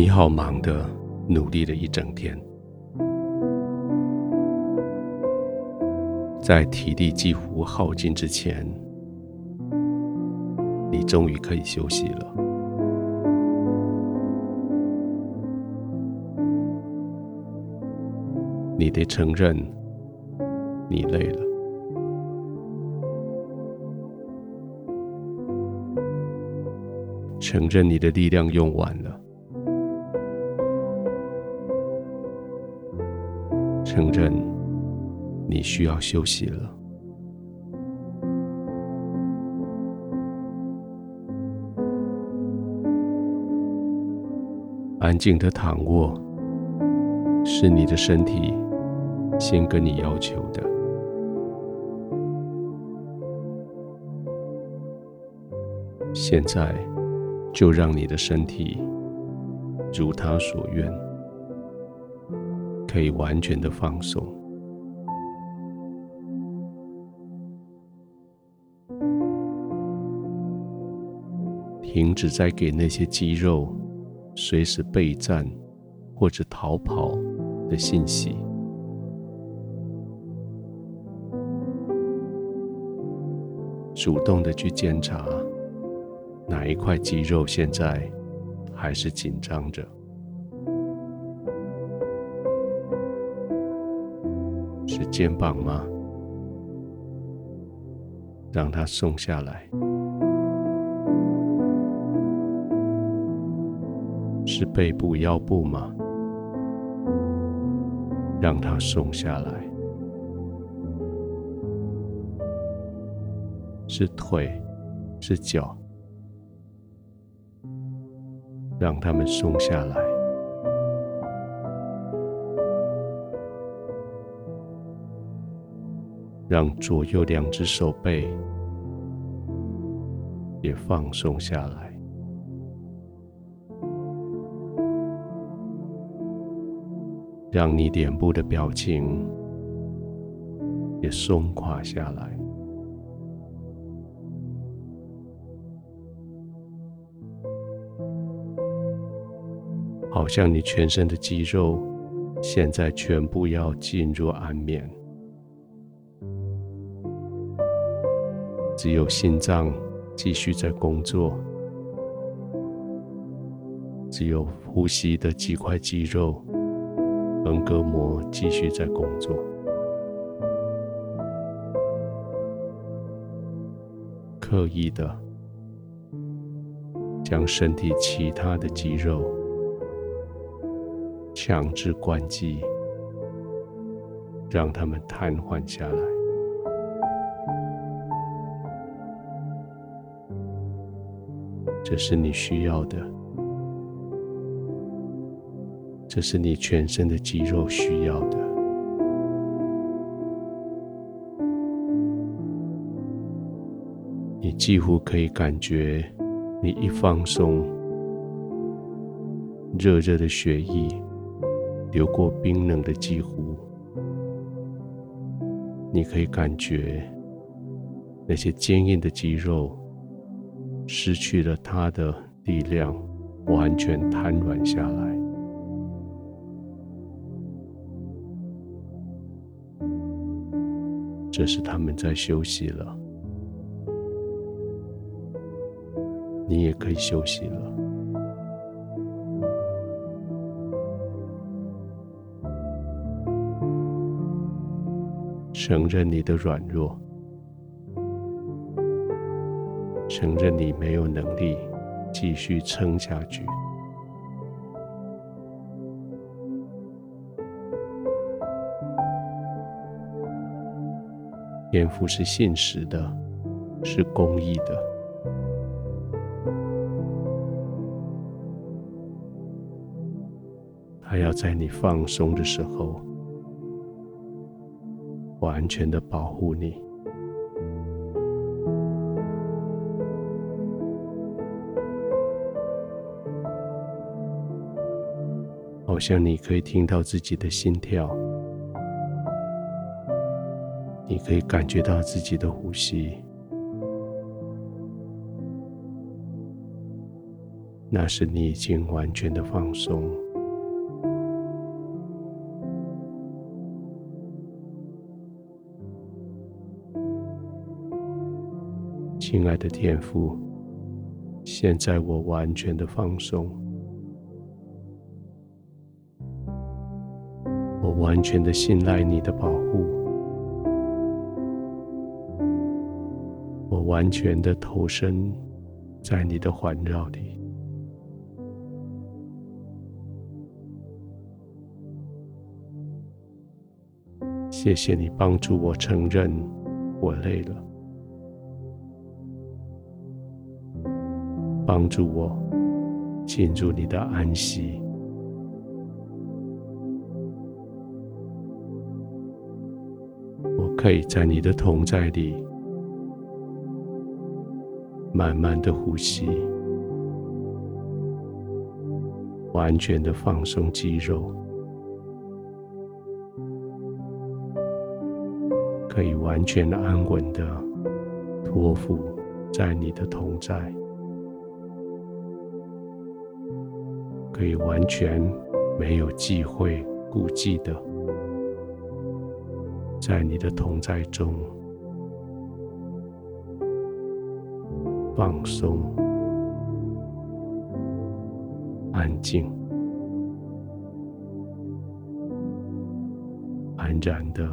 你好忙的努力了一整天，在体力几乎耗尽之前，你终于可以休息了。你得承认，你累了。承认你的力量用完了，承认你需要休息了。安静的躺卧，是你的身体先跟你要求的。现在。就让你的身体如他所愿，可以完全的放松，停止再给那些肌肉随时备战或者逃跑的信息，主动的去检查。哪一块肌肉现在还是紧张着？肩膀吗？让它松下来。是背部、腰部吗？让它松下来。是腿？是脚？让他们松下来，让左右两只手背也放松下来，让你脸部的表情也松垮下来。好像你全身的肌肉现在全部要进入安眠，只有心脏继续在工作，只有呼吸的几块肌肉、横膈膜继续在工作，刻意的将身体其他的肌肉。强制关机，让他们瘫痪下来。这是你需要的，这是你全身的肌肉需要的。你几乎可以感觉，你一放松，热热的血液。流过冰冷的肌肤，你可以感觉那些坚硬的肌肉失去了它的力量，完全瘫软下来。这是他们在休息了，你也可以休息了。承认你的软弱，承认你没有能力继续撑下去。天赋是现实的，是公益的，他要在你放松的时候。完全的保护你，好像你可以听到自己的心跳，你可以感觉到自己的呼吸，那是你已经完全的放松。亲爱的天父，现在我完全的放松，完全的信赖你的保护，我完全的投身在你的环绕里。谢谢你帮助我承认我累了。帮助我进入你的安息，可以在你的同在里慢慢的呼吸，完全的放松肌肉，可以完全安稳的托付在你的同在。可以完全没有忌讳、顾忌的，在你的同在中。放松、安静、安然的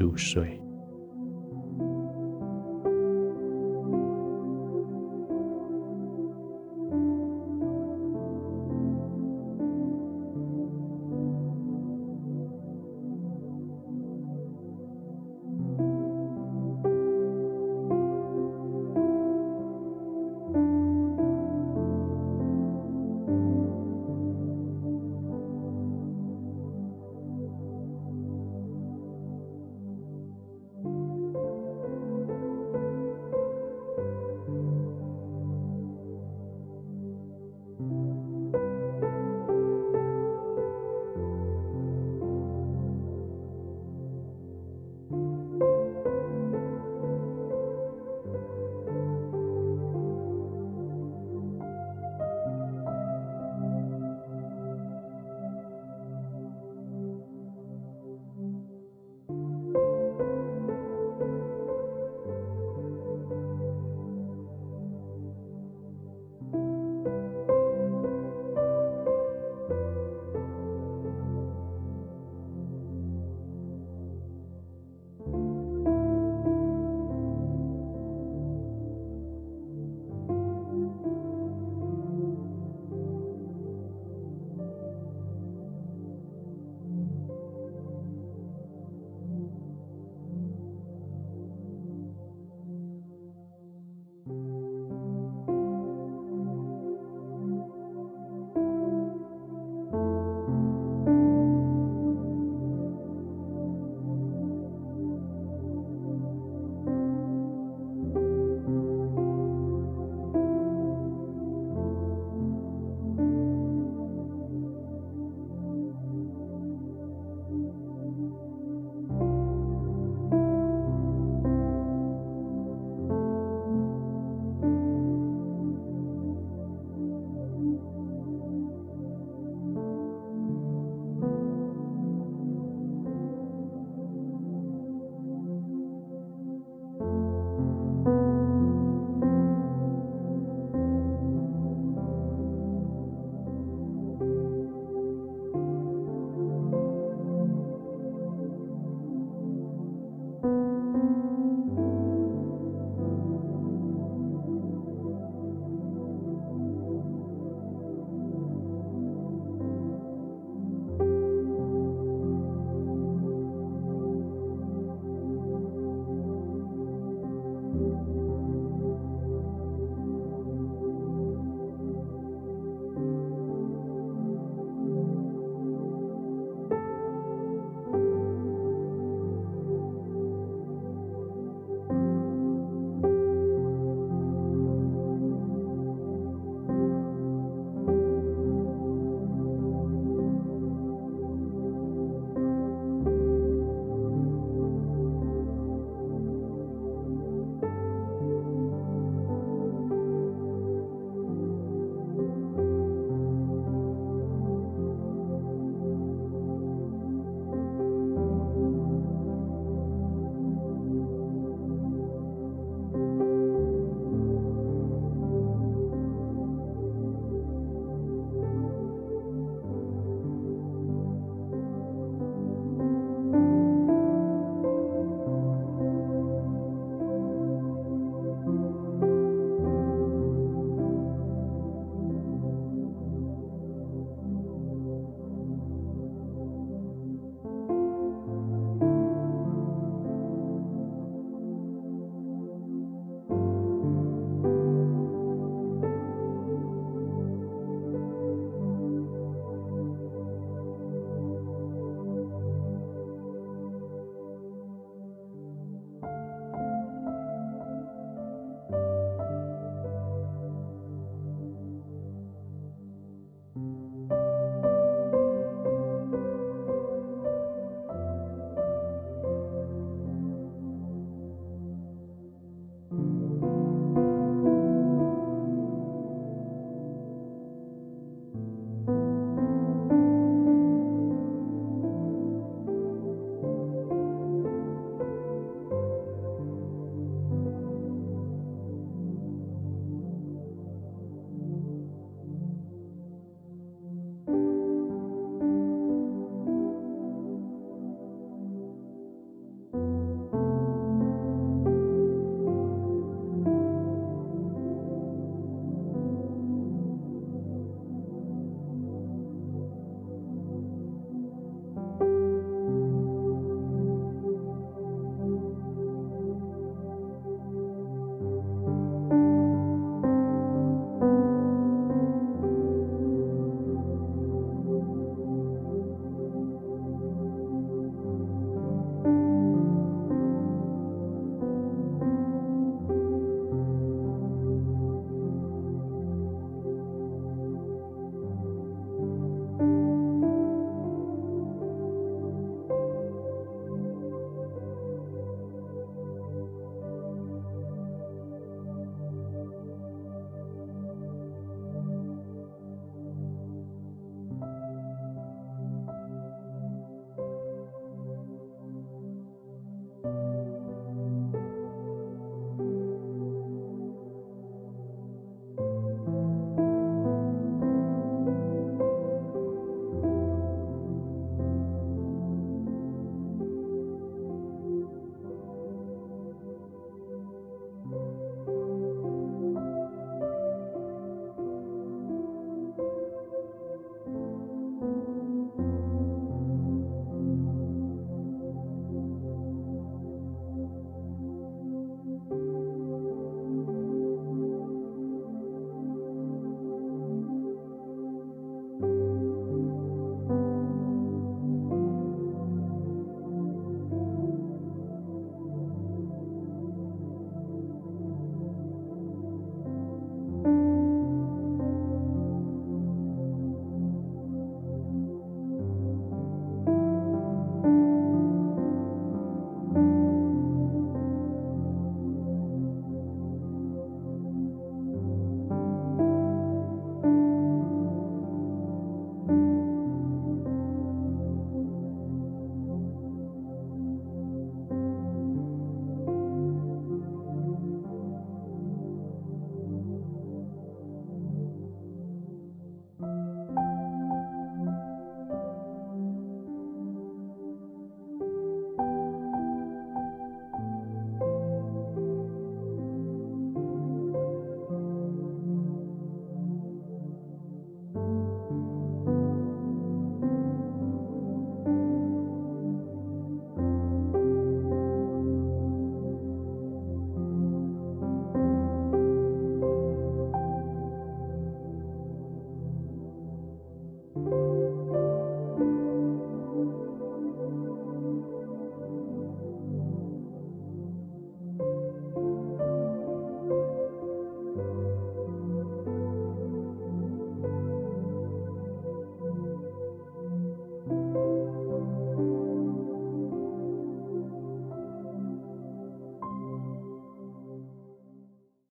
入睡。